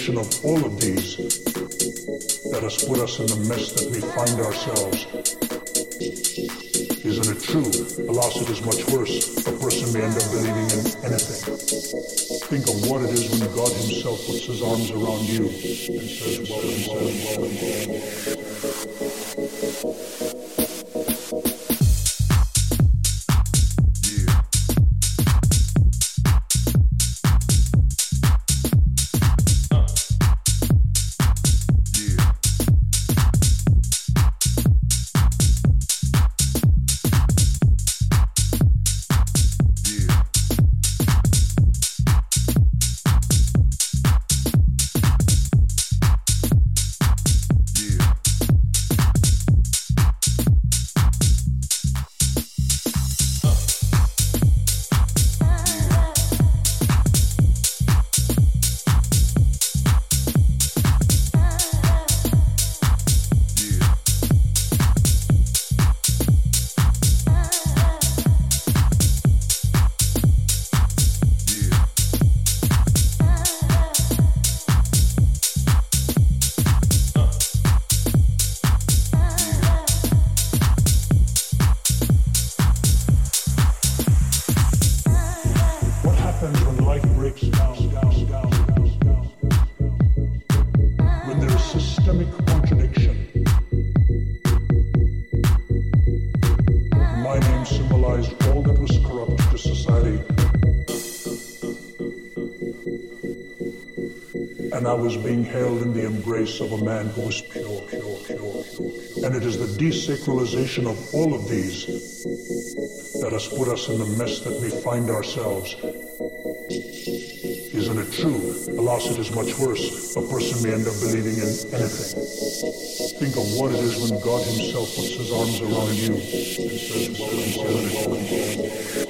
desacralization of all of these that has put us in the mess that we find ourselves. Isn't it true? Loss it is much worse. A person may end up believing in anything. Think of what it is when God Himself puts His arms around you and says, Welcome, welcome, welcome. Embrace of a man who is pure, pure, pure. And it is the desacralization of all of these that has put us in the mess that we find ourselves. Isn't it true? Alas, it is much worse. A person may end up believing in anything. Think of what it is when God Himself puts His arms around you and says.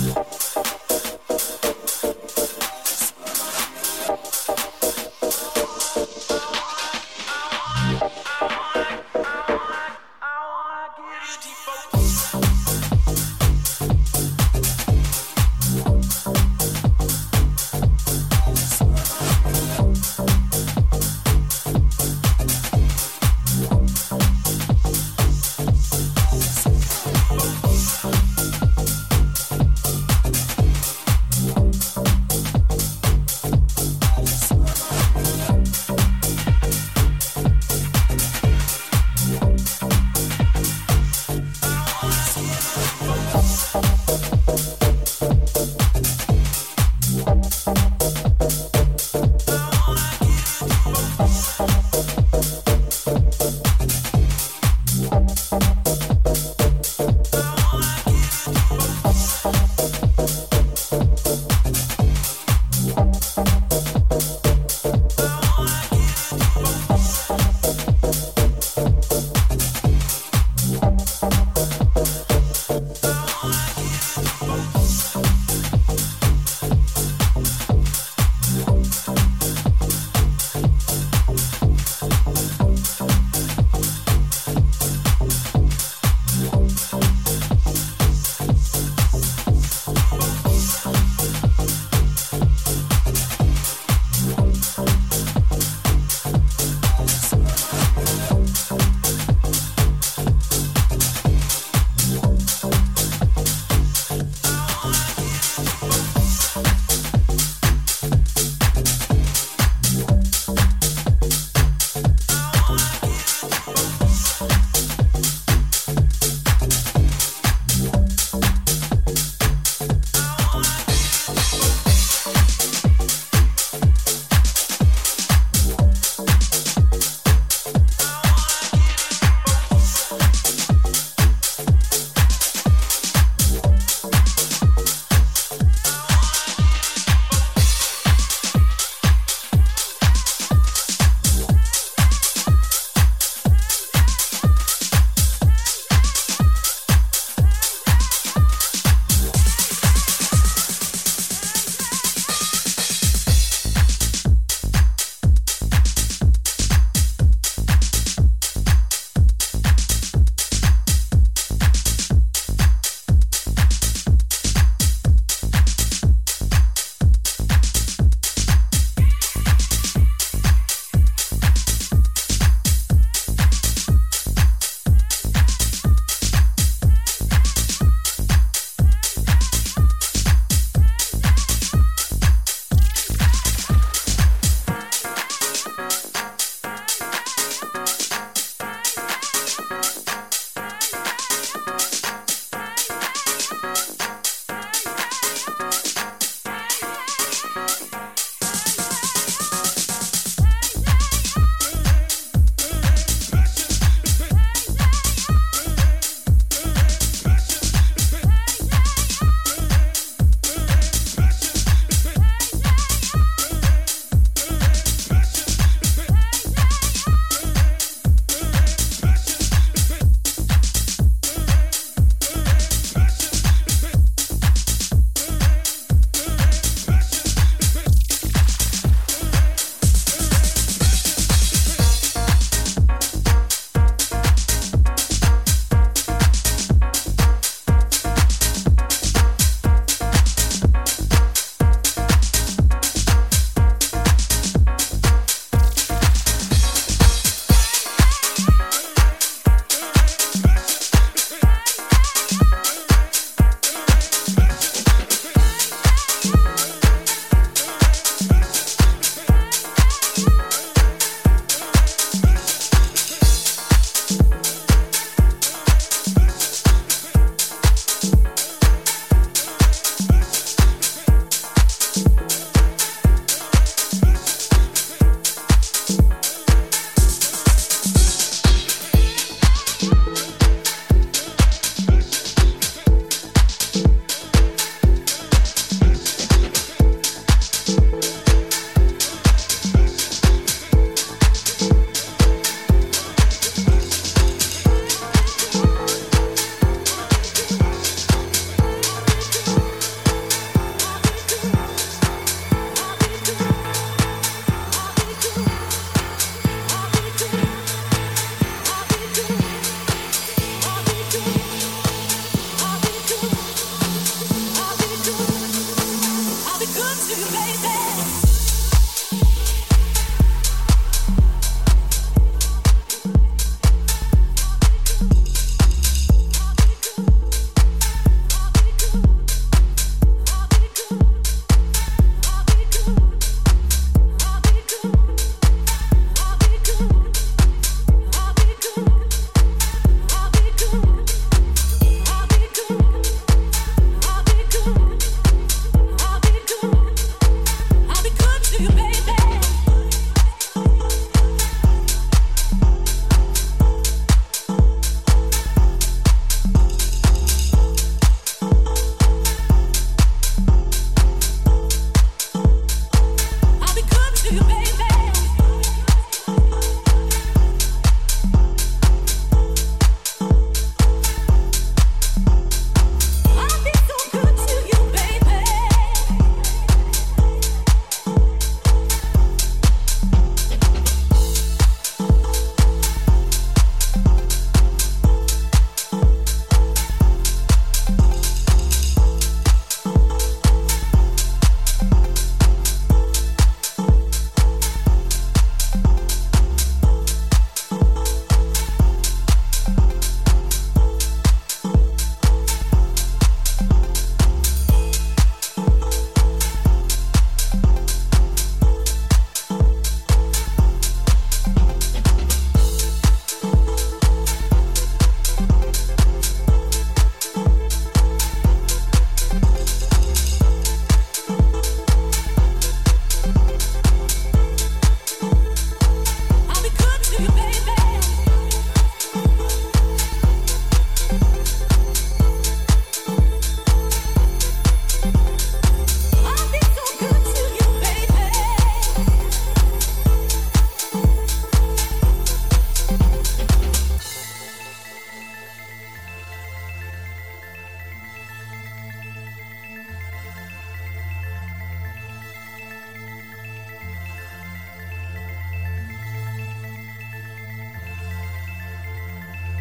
Devotion.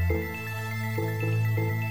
Música